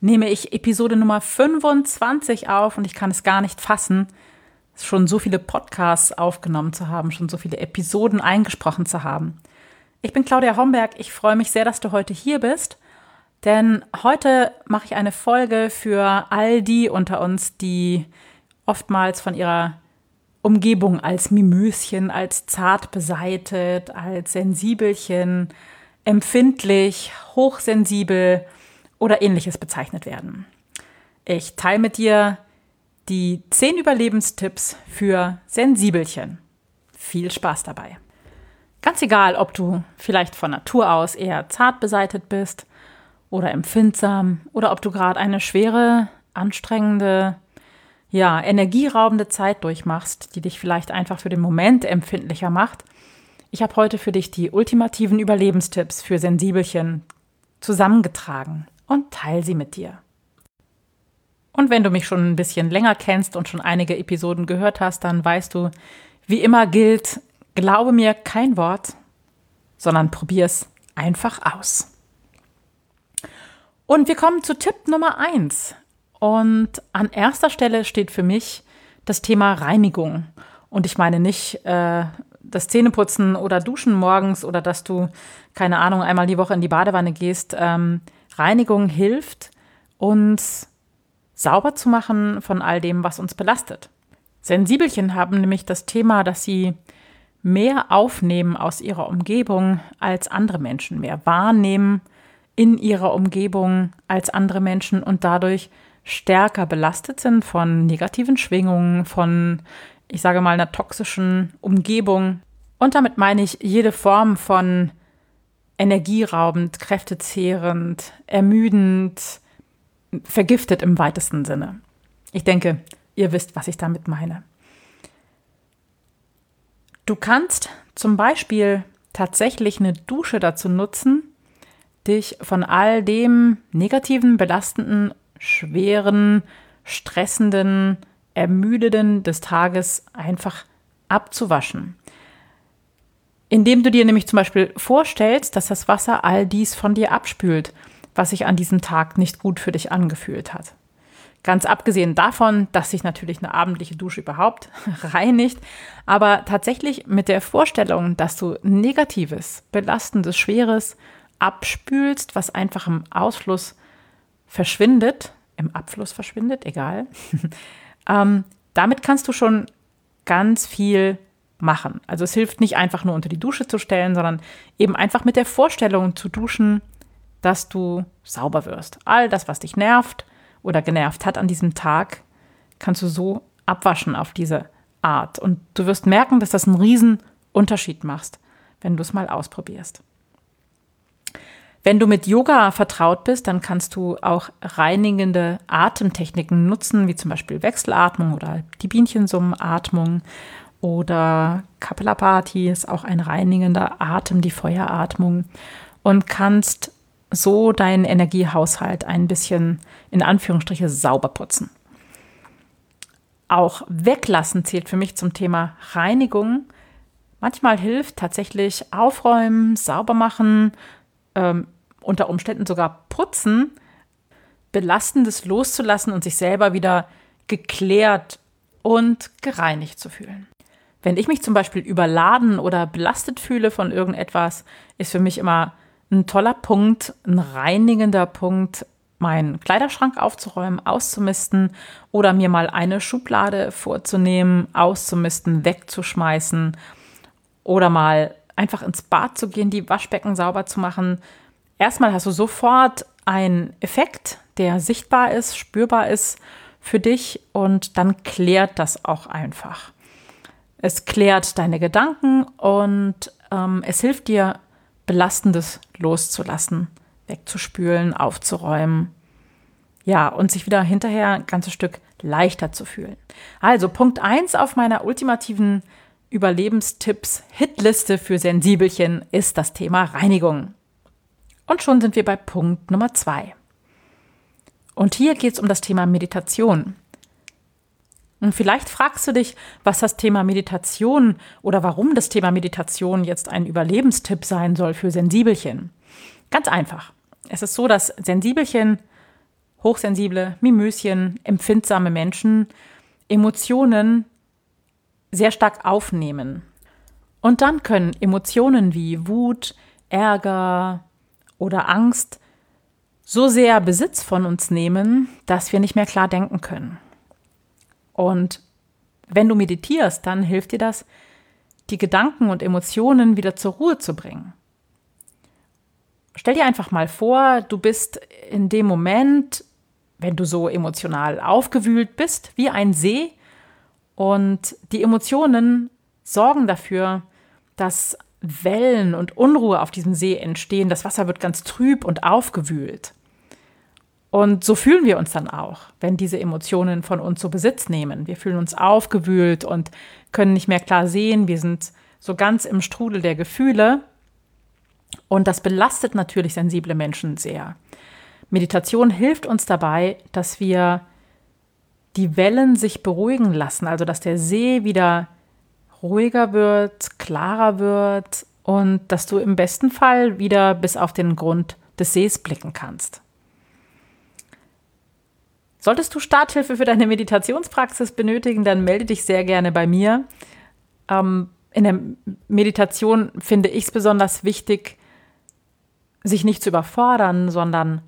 nehme ich Episode Nummer 25 auf und ich kann es gar nicht fassen, schon so viele Podcasts aufgenommen zu haben, schon so viele Episoden eingesprochen zu haben. Ich bin Claudia Homberg. Ich freue mich sehr, dass du heute hier bist, denn heute mache ich eine Folge für all die unter uns, die oftmals von ihrer Umgebung als Mimöschen, als zart beseitet, als Sensibelchen, empfindlich, hochsensibel oder ähnliches bezeichnet werden. Ich teile mit dir die 10 Überlebenstipps für Sensibelchen. Viel Spaß dabei. Ganz egal, ob du vielleicht von Natur aus eher zart beseitet bist oder empfindsam oder ob du gerade eine schwere, anstrengende, ja, energieraubende Zeit durchmachst, die dich vielleicht einfach für den Moment empfindlicher macht. Ich habe heute für dich die ultimativen Überlebenstipps für Sensibelchen zusammengetragen und teile sie mit dir. Und wenn du mich schon ein bisschen länger kennst und schon einige Episoden gehört hast, dann weißt du, wie immer gilt, glaube mir kein Wort, sondern probier's einfach aus. Und wir kommen zu Tipp Nummer eins. Und an erster Stelle steht für mich das Thema Reinigung. Und ich meine nicht äh, das Zähneputzen oder Duschen morgens oder dass du, keine Ahnung, einmal die Woche in die Badewanne gehst. Ähm, Reinigung hilft, uns sauber zu machen von all dem, was uns belastet. Sensibelchen haben nämlich das Thema, dass sie mehr aufnehmen aus ihrer Umgebung als andere Menschen, mehr wahrnehmen in ihrer Umgebung als andere Menschen und dadurch stärker belastet sind von negativen Schwingungen, von, ich sage mal, einer toxischen Umgebung. Und damit meine ich jede Form von energieraubend, kräftezehrend, ermüdend, vergiftet im weitesten Sinne. Ich denke, ihr wisst, was ich damit meine. Du kannst zum Beispiel tatsächlich eine Dusche dazu nutzen, dich von all dem negativen, belastenden, schweren, stressenden, ermüdenden des Tages einfach abzuwaschen. Indem du dir nämlich zum Beispiel vorstellst, dass das Wasser all dies von dir abspült, was sich an diesem Tag nicht gut für dich angefühlt hat. Ganz abgesehen davon, dass sich natürlich eine abendliche Dusche überhaupt reinigt, aber tatsächlich mit der Vorstellung, dass du Negatives, Belastendes, Schweres abspülst, was einfach im Ausfluss verschwindet, im Abfluss verschwindet, egal. ähm, damit kannst du schon ganz viel machen. Also es hilft nicht einfach nur unter die Dusche zu stellen, sondern eben einfach mit der Vorstellung zu duschen, dass du sauber wirst. All das, was dich nervt oder genervt hat an diesem Tag, kannst du so abwaschen auf diese Art. Und du wirst merken, dass das einen riesen Unterschied macht, wenn du es mal ausprobierst. Wenn du mit Yoga vertraut bist, dann kannst du auch reinigende Atemtechniken nutzen, wie zum Beispiel Wechselatmung oder die Bienchensummenatmung oder Kapalabhati ist auch ein reinigender Atem, die Feueratmung und kannst so deinen Energiehaushalt ein bisschen in Anführungsstriche sauber putzen. Auch weglassen zählt für mich zum Thema Reinigung. Manchmal hilft tatsächlich aufräumen, sauber machen, ähm, unter Umständen sogar putzen, belastendes loszulassen und sich selber wieder geklärt und gereinigt zu fühlen. Wenn ich mich zum Beispiel überladen oder belastet fühle von irgendetwas, ist für mich immer ein toller Punkt, ein reinigender Punkt, meinen Kleiderschrank aufzuräumen, auszumisten oder mir mal eine Schublade vorzunehmen, auszumisten, wegzuschmeißen oder mal einfach ins Bad zu gehen, die Waschbecken sauber zu machen. Erstmal hast du sofort einen Effekt, der sichtbar ist, spürbar ist für dich und dann klärt das auch einfach. Es klärt deine Gedanken und ähm, es hilft dir, Belastendes loszulassen, wegzuspülen, aufzuräumen. Ja, und sich wieder hinterher ein ganzes Stück leichter zu fühlen. Also Punkt 1 auf meiner ultimativen Überlebenstipps Hitliste für Sensibelchen ist das Thema Reinigung. Und schon sind wir bei Punkt Nummer 2. Und hier geht es um das Thema Meditation. Und vielleicht fragst du dich, was das Thema Meditation oder warum das Thema Meditation jetzt ein Überlebenstipp sein soll für Sensibelchen. Ganz einfach. Es ist so, dass Sensibelchen, hochsensible, Mimöschen, empfindsame Menschen Emotionen sehr stark aufnehmen. Und dann können Emotionen wie Wut, Ärger oder Angst so sehr Besitz von uns nehmen, dass wir nicht mehr klar denken können. Und wenn du meditierst, dann hilft dir das, die Gedanken und Emotionen wieder zur Ruhe zu bringen. Stell dir einfach mal vor, du bist in dem Moment, wenn du so emotional aufgewühlt bist, wie ein See und die Emotionen sorgen dafür, dass Wellen und Unruhe auf diesem See entstehen. Das Wasser wird ganz trüb und aufgewühlt. Und so fühlen wir uns dann auch, wenn diese Emotionen von uns so Besitz nehmen. Wir fühlen uns aufgewühlt und können nicht mehr klar sehen. Wir sind so ganz im Strudel der Gefühle. Und das belastet natürlich sensible Menschen sehr. Meditation hilft uns dabei, dass wir die Wellen sich beruhigen lassen, also dass der See wieder ruhiger wird, klarer wird und dass du im besten Fall wieder bis auf den Grund des Sees blicken kannst. Solltest du Starthilfe für deine Meditationspraxis benötigen, dann melde dich sehr gerne bei mir. Ähm, in der Meditation finde ich es besonders wichtig, sich nicht zu überfordern, sondern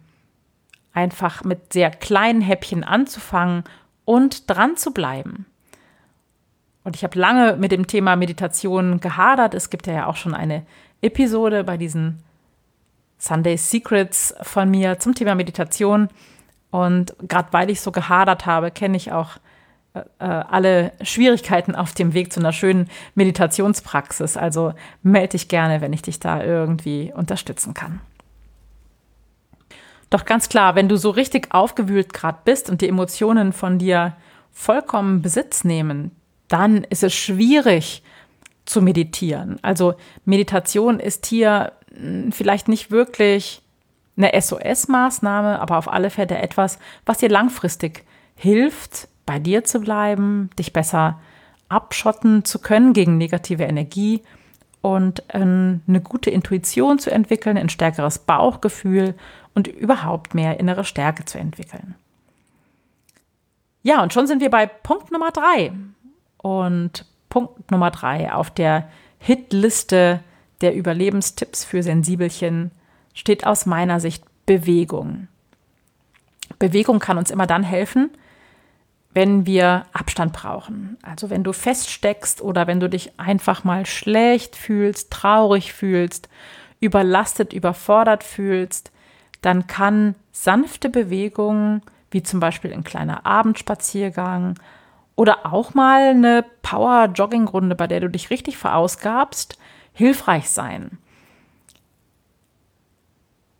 einfach mit sehr kleinen Häppchen anzufangen und dran zu bleiben. Und ich habe lange mit dem Thema Meditation gehadert. Es gibt ja auch schon eine Episode bei diesen Sunday Secrets von mir zum Thema Meditation. Und gerade weil ich so gehadert habe, kenne ich auch äh, äh, alle Schwierigkeiten auf dem Weg zu einer schönen Meditationspraxis. Also melde dich gerne, wenn ich dich da irgendwie unterstützen kann. Doch ganz klar, wenn du so richtig aufgewühlt gerade bist und die Emotionen von dir vollkommen Besitz nehmen, dann ist es schwierig zu meditieren. Also Meditation ist hier hm, vielleicht nicht wirklich eine SOS-Maßnahme, aber auf alle Fälle etwas, was dir langfristig hilft, bei dir zu bleiben, dich besser abschotten zu können gegen negative Energie und ähm, eine gute Intuition zu entwickeln, ein stärkeres Bauchgefühl und überhaupt mehr innere Stärke zu entwickeln. Ja, und schon sind wir bei Punkt Nummer drei. Und Punkt Nummer drei auf der Hitliste der Überlebenstipps für Sensibelchen steht aus meiner Sicht Bewegung. Bewegung kann uns immer dann helfen, wenn wir Abstand brauchen. Also wenn du feststeckst oder wenn du dich einfach mal schlecht fühlst, traurig fühlst, überlastet, überfordert fühlst, dann kann sanfte Bewegung, wie zum Beispiel ein kleiner Abendspaziergang oder auch mal eine Power-Jogging-Runde, bei der du dich richtig verausgabst, hilfreich sein.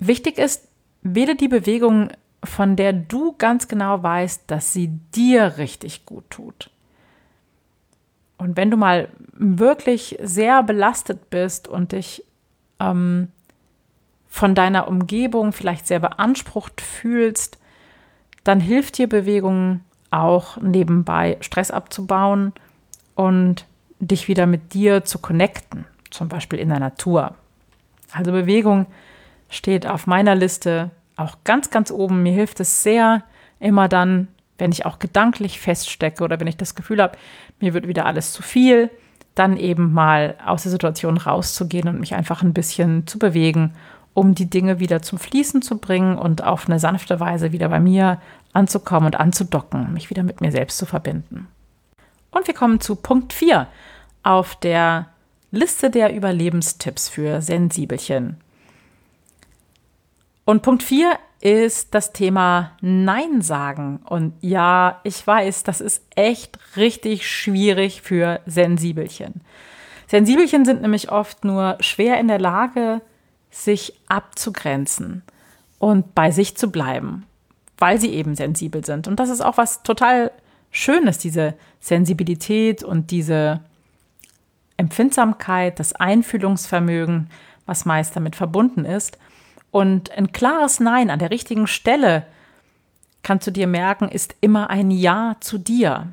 Wichtig ist, wähle die Bewegung, von der du ganz genau weißt, dass sie dir richtig gut tut. Und wenn du mal wirklich sehr belastet bist und dich ähm, von deiner Umgebung vielleicht sehr beansprucht fühlst, dann hilft dir Bewegung auch nebenbei Stress abzubauen und dich wieder mit dir zu connecten, zum Beispiel in der Natur. Also Bewegung steht auf meiner Liste auch ganz, ganz oben. Mir hilft es sehr, immer dann, wenn ich auch gedanklich feststecke oder wenn ich das Gefühl habe, mir wird wieder alles zu viel, dann eben mal aus der Situation rauszugehen und mich einfach ein bisschen zu bewegen um die Dinge wieder zum Fließen zu bringen und auf eine sanfte Weise wieder bei mir anzukommen und anzudocken, mich wieder mit mir selbst zu verbinden. Und wir kommen zu Punkt 4 auf der Liste der Überlebenstipps für Sensibelchen. Und Punkt 4 ist das Thema Nein sagen. Und ja, ich weiß, das ist echt richtig schwierig für Sensibelchen. Sensibelchen sind nämlich oft nur schwer in der Lage, sich abzugrenzen und bei sich zu bleiben, weil sie eben sensibel sind. Und das ist auch was total Schönes, diese Sensibilität und diese Empfindsamkeit, das Einfühlungsvermögen, was meist damit verbunden ist. Und ein klares Nein an der richtigen Stelle, kannst du dir merken, ist immer ein Ja zu dir.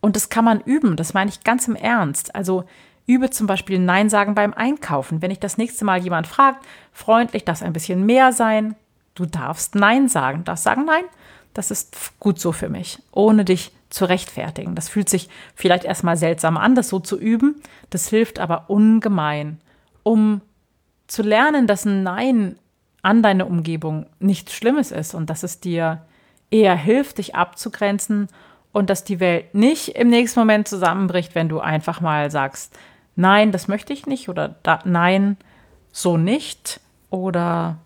Und das kann man üben, das meine ich ganz im Ernst. Also übe zum Beispiel Nein sagen beim Einkaufen. Wenn ich das nächste Mal jemand fragt, freundlich, darf ein bisschen mehr sein, du darfst Nein sagen. Du darfst sagen, nein, das ist gut so für mich, ohne dich zu rechtfertigen. Das fühlt sich vielleicht erstmal seltsam an, das so zu üben. Das hilft aber ungemein, um zu lernen, dass ein Nein an deine Umgebung nichts Schlimmes ist und dass es dir eher hilft, dich abzugrenzen und dass die Welt nicht im nächsten Moment zusammenbricht, wenn du einfach mal sagst, nein, das möchte ich nicht oder da, nein, so nicht oder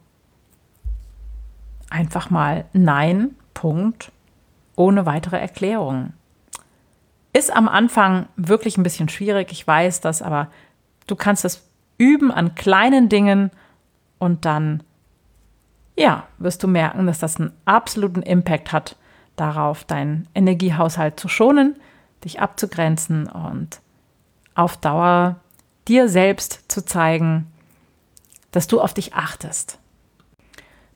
einfach mal nein, Punkt, ohne weitere Erklärung. Ist am Anfang wirklich ein bisschen schwierig, ich weiß das, aber du kannst es üben an kleinen Dingen und dann, ja, wirst du merken, dass das einen absoluten Impact hat darauf, deinen Energiehaushalt zu schonen, dich abzugrenzen und auf Dauer dir selbst zu zeigen, dass du auf dich achtest.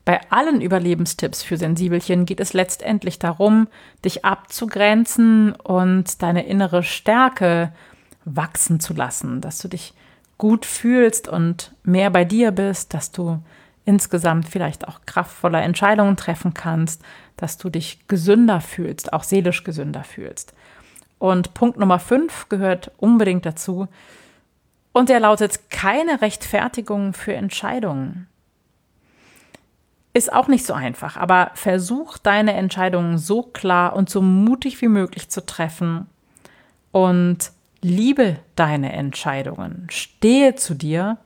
Bei allen Überlebenstipps für Sensibelchen geht es letztendlich darum, dich abzugrenzen und deine innere Stärke wachsen zu lassen, dass du dich gut fühlst und mehr bei dir bist, dass du insgesamt vielleicht auch kraftvoller Entscheidungen treffen kannst, dass du dich gesünder fühlst, auch seelisch gesünder fühlst. Und Punkt Nummer fünf gehört unbedingt dazu. Und der lautet keine Rechtfertigung für Entscheidungen. Ist auch nicht so einfach, aber versuch deine Entscheidungen so klar und so mutig wie möglich zu treffen und liebe deine Entscheidungen, stehe zu dir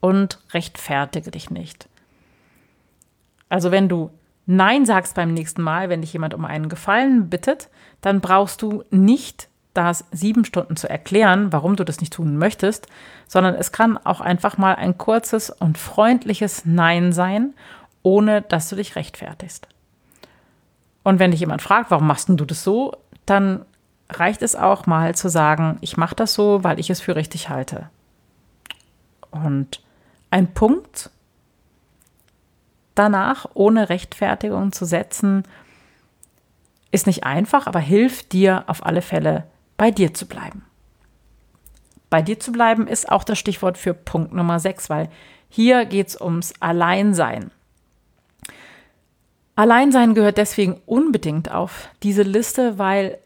und rechtfertige dich nicht. Also wenn du Nein sagst beim nächsten Mal, wenn dich jemand um einen Gefallen bittet, dann brauchst du nicht das sieben Stunden zu erklären, warum du das nicht tun möchtest, sondern es kann auch einfach mal ein kurzes und freundliches Nein sein, ohne dass du dich rechtfertigst. Und wenn dich jemand fragt, warum machst du das so, dann reicht es auch mal zu sagen, ich mache das so, weil ich es für richtig halte. Und ein Punkt, danach ohne Rechtfertigung zu setzen, ist nicht einfach, aber hilft dir auf alle Fälle, bei dir zu bleiben. Bei dir zu bleiben ist auch das Stichwort für Punkt Nummer 6, weil hier geht es ums Alleinsein. Alleinsein gehört deswegen unbedingt auf diese Liste, weil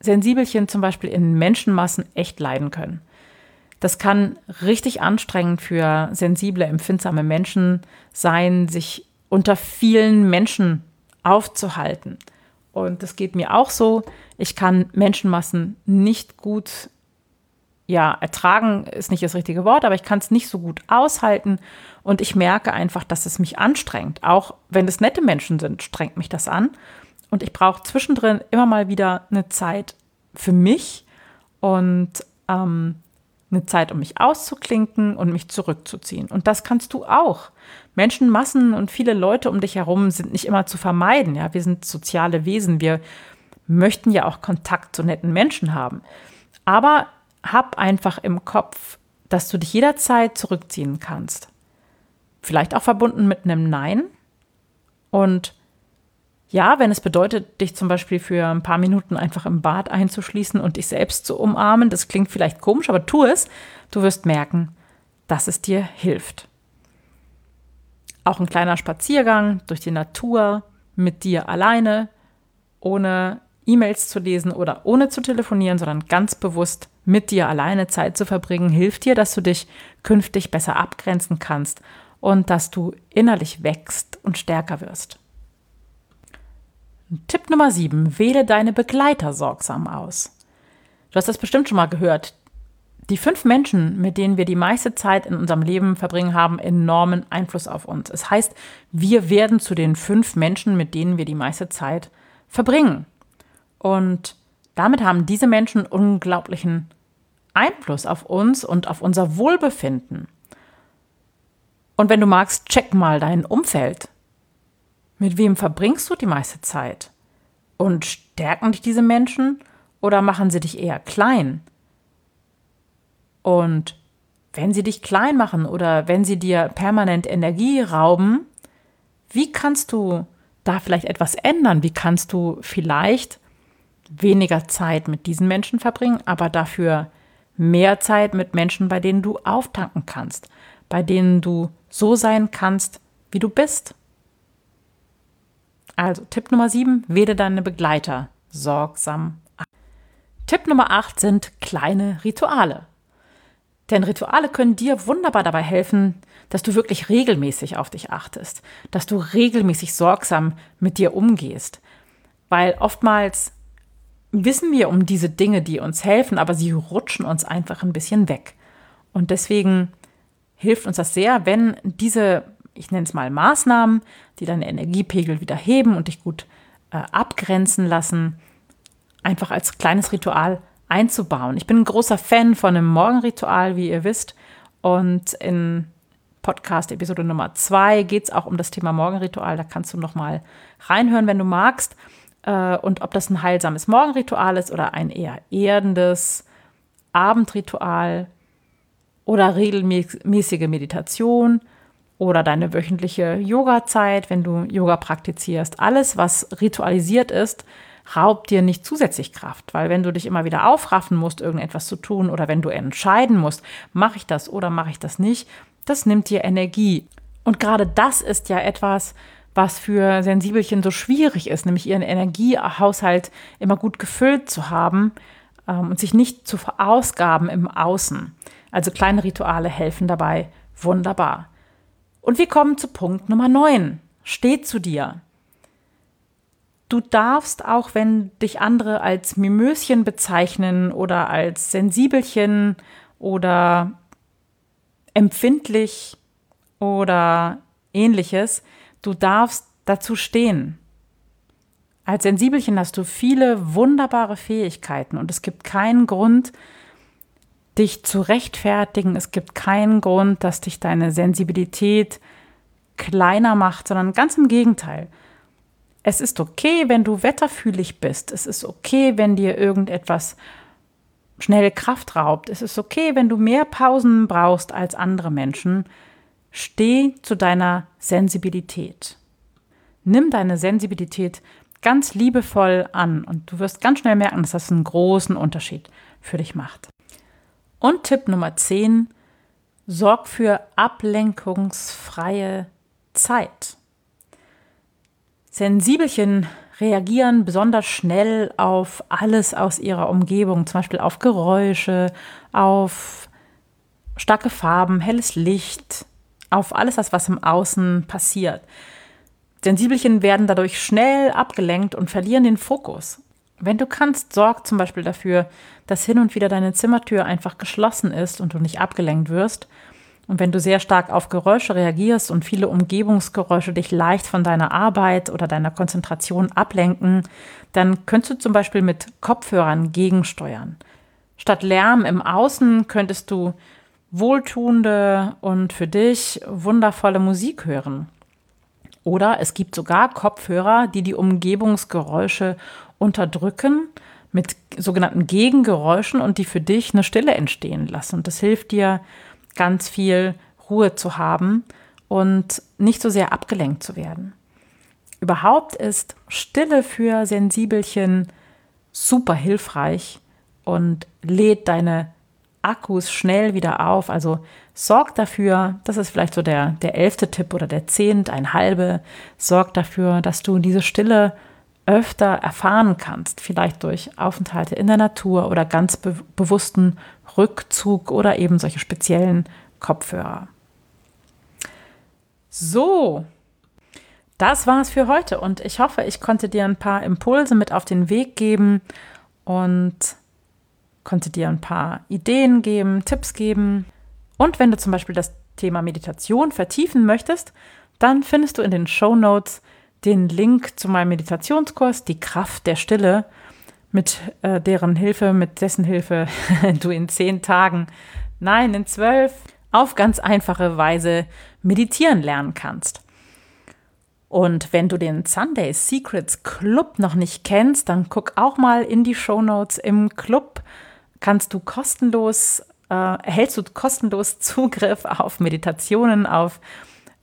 Sensibelchen zum Beispiel in Menschenmassen echt leiden können. Das kann richtig anstrengend für sensible, empfindsame Menschen sein, sich unter vielen Menschen aufzuhalten. Und das geht mir auch so. Ich kann Menschenmassen nicht gut ja, ertragen ist nicht das richtige Wort, aber ich kann es nicht so gut aushalten und ich merke einfach, dass es mich anstrengt. Auch wenn es nette Menschen sind, strengt mich das an. Und ich brauche zwischendrin immer mal wieder eine Zeit für mich und ähm, eine Zeit, um mich auszuklinken und mich zurückzuziehen. Und das kannst du auch. Menschenmassen und viele Leute um dich herum sind nicht immer zu vermeiden. Ja, wir sind soziale Wesen. Wir möchten ja auch Kontakt zu netten Menschen haben. Aber hab einfach im Kopf, dass du dich jederzeit zurückziehen kannst. Vielleicht auch verbunden mit einem Nein. Und ja, wenn es bedeutet, dich zum Beispiel für ein paar Minuten einfach im Bad einzuschließen und dich selbst zu umarmen, das klingt vielleicht komisch, aber tu es. Du wirst merken, dass es dir hilft. Auch ein kleiner Spaziergang durch die Natur mit dir alleine, ohne E-Mails zu lesen oder ohne zu telefonieren, sondern ganz bewusst mit dir alleine Zeit zu verbringen, hilft dir, dass du dich künftig besser abgrenzen kannst und dass du innerlich wächst und stärker wirst. Tipp Nummer 7. Wähle deine Begleiter sorgsam aus. Du hast das bestimmt schon mal gehört. Die fünf Menschen, mit denen wir die meiste Zeit in unserem Leben verbringen, haben enormen Einfluss auf uns. Es heißt, wir werden zu den fünf Menschen, mit denen wir die meiste Zeit verbringen. Und damit haben diese Menschen unglaublichen Einfluss auf uns und auf unser Wohlbefinden. Und wenn du magst, check mal dein Umfeld. Mit wem verbringst du die meiste Zeit? Und stärken dich diese Menschen oder machen sie dich eher klein? Und wenn sie dich klein machen oder wenn sie dir permanent Energie rauben, wie kannst du da vielleicht etwas ändern? Wie kannst du vielleicht weniger Zeit mit diesen Menschen verbringen, aber dafür mehr Zeit mit Menschen, bei denen du auftanken kannst, bei denen du so sein kannst, wie du bist? Also Tipp Nummer 7, wähle deine Begleiter sorgsam. Tipp Nummer 8 sind kleine Rituale. Denn Rituale können dir wunderbar dabei helfen, dass du wirklich regelmäßig auf dich achtest, dass du regelmäßig sorgsam mit dir umgehst. Weil oftmals wissen wir um diese Dinge, die uns helfen, aber sie rutschen uns einfach ein bisschen weg. Und deswegen hilft uns das sehr, wenn diese, ich nenne es mal Maßnahmen, die deine Energiepegel wieder heben und dich gut äh, abgrenzen lassen, einfach als kleines Ritual einzubauen. Ich bin ein großer Fan von einem Morgenritual, wie ihr wisst. Und in Podcast-Episode Nummer zwei geht es auch um das Thema Morgenritual. Da kannst du noch mal reinhören, wenn du magst. Äh, und ob das ein heilsames Morgenritual ist oder ein eher erdendes Abendritual oder regelmäßige Meditation oder deine wöchentliche Yoga-Zeit, wenn du Yoga praktizierst. Alles, was ritualisiert ist, raubt dir nicht zusätzlich Kraft, weil wenn du dich immer wieder aufraffen musst, irgendetwas zu tun oder wenn du entscheiden musst, mache ich das oder mache ich das nicht, das nimmt dir Energie. Und gerade das ist ja etwas, was für Sensibelchen so schwierig ist, nämlich ihren Energiehaushalt immer gut gefüllt zu haben ähm, und sich nicht zu verausgaben im Außen. Also kleine Rituale helfen dabei wunderbar. Und wir kommen zu Punkt Nummer 9. Steh zu dir. Du darfst, auch wenn dich andere als Mimöschen bezeichnen oder als Sensibelchen oder empfindlich oder ähnliches, du darfst dazu stehen. Als Sensibelchen hast du viele wunderbare Fähigkeiten und es gibt keinen Grund, dich zu rechtfertigen. Es gibt keinen Grund, dass dich deine Sensibilität kleiner macht, sondern ganz im Gegenteil. Es ist okay, wenn du wetterfühlig bist. Es ist okay, wenn dir irgendetwas schnell Kraft raubt. Es ist okay, wenn du mehr Pausen brauchst als andere Menschen. Steh zu deiner Sensibilität. Nimm deine Sensibilität ganz liebevoll an und du wirst ganz schnell merken, dass das einen großen Unterschied für dich macht. Und Tipp Nummer 10, sorg für ablenkungsfreie Zeit. Sensibelchen reagieren besonders schnell auf alles aus ihrer Umgebung, zum Beispiel auf Geräusche, auf starke Farben, helles Licht, auf alles das, was im Außen passiert. Sensibelchen werden dadurch schnell abgelenkt und verlieren den Fokus. Wenn du kannst, sorg zum Beispiel dafür, dass hin und wieder deine Zimmertür einfach geschlossen ist und du nicht abgelenkt wirst und wenn du sehr stark auf Geräusche reagierst und viele Umgebungsgeräusche dich leicht von deiner Arbeit oder deiner Konzentration ablenken, dann könntest du zum Beispiel mit Kopfhörern gegensteuern. Statt Lärm im Außen könntest du wohltuende und für dich wundervolle Musik hören. Oder es gibt sogar Kopfhörer, die die Umgebungsgeräusche unterdrücken mit sogenannten Gegengeräuschen und die für dich eine Stille entstehen lassen. Und das hilft dir, ganz viel Ruhe zu haben und nicht so sehr abgelenkt zu werden. Überhaupt ist Stille für Sensibelchen super hilfreich und lädt deine Akkus schnell wieder auf. Also sorg dafür, das ist vielleicht so der, der elfte Tipp oder der zehnt, ein halbe, sorg dafür, dass du diese Stille öfter erfahren kannst, vielleicht durch Aufenthalte in der Natur oder ganz be bewussten Rückzug oder eben solche speziellen Kopfhörer. So, das war es für heute und ich hoffe, ich konnte dir ein paar Impulse mit auf den Weg geben und konnte dir ein paar Ideen geben, Tipps geben. Und wenn du zum Beispiel das Thema Meditation vertiefen möchtest, dann findest du in den Show Notes den Link zu meinem Meditationskurs, die Kraft der Stille, mit äh, deren Hilfe, mit dessen Hilfe du in zehn Tagen, nein, in zwölf, auf ganz einfache Weise meditieren lernen kannst. Und wenn du den Sunday Secrets Club noch nicht kennst, dann guck auch mal in die Show Notes. Im Club kannst du kostenlos, äh, erhältst du kostenlos Zugriff auf Meditationen, auf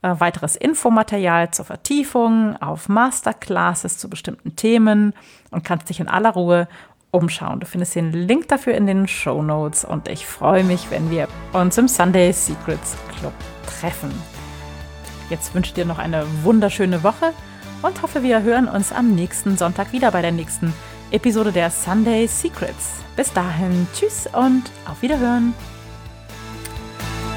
weiteres Infomaterial zur Vertiefung, auf Masterclasses zu bestimmten Themen und kannst dich in aller Ruhe umschauen. Du findest den Link dafür in den Show Notes und ich freue mich, wenn wir uns im Sunday Secrets Club treffen. Jetzt wünsche ich dir noch eine wunderschöne Woche und hoffe, wir hören uns am nächsten Sonntag wieder bei der nächsten Episode der Sunday Secrets. Bis dahin, tschüss und auf Wiederhören.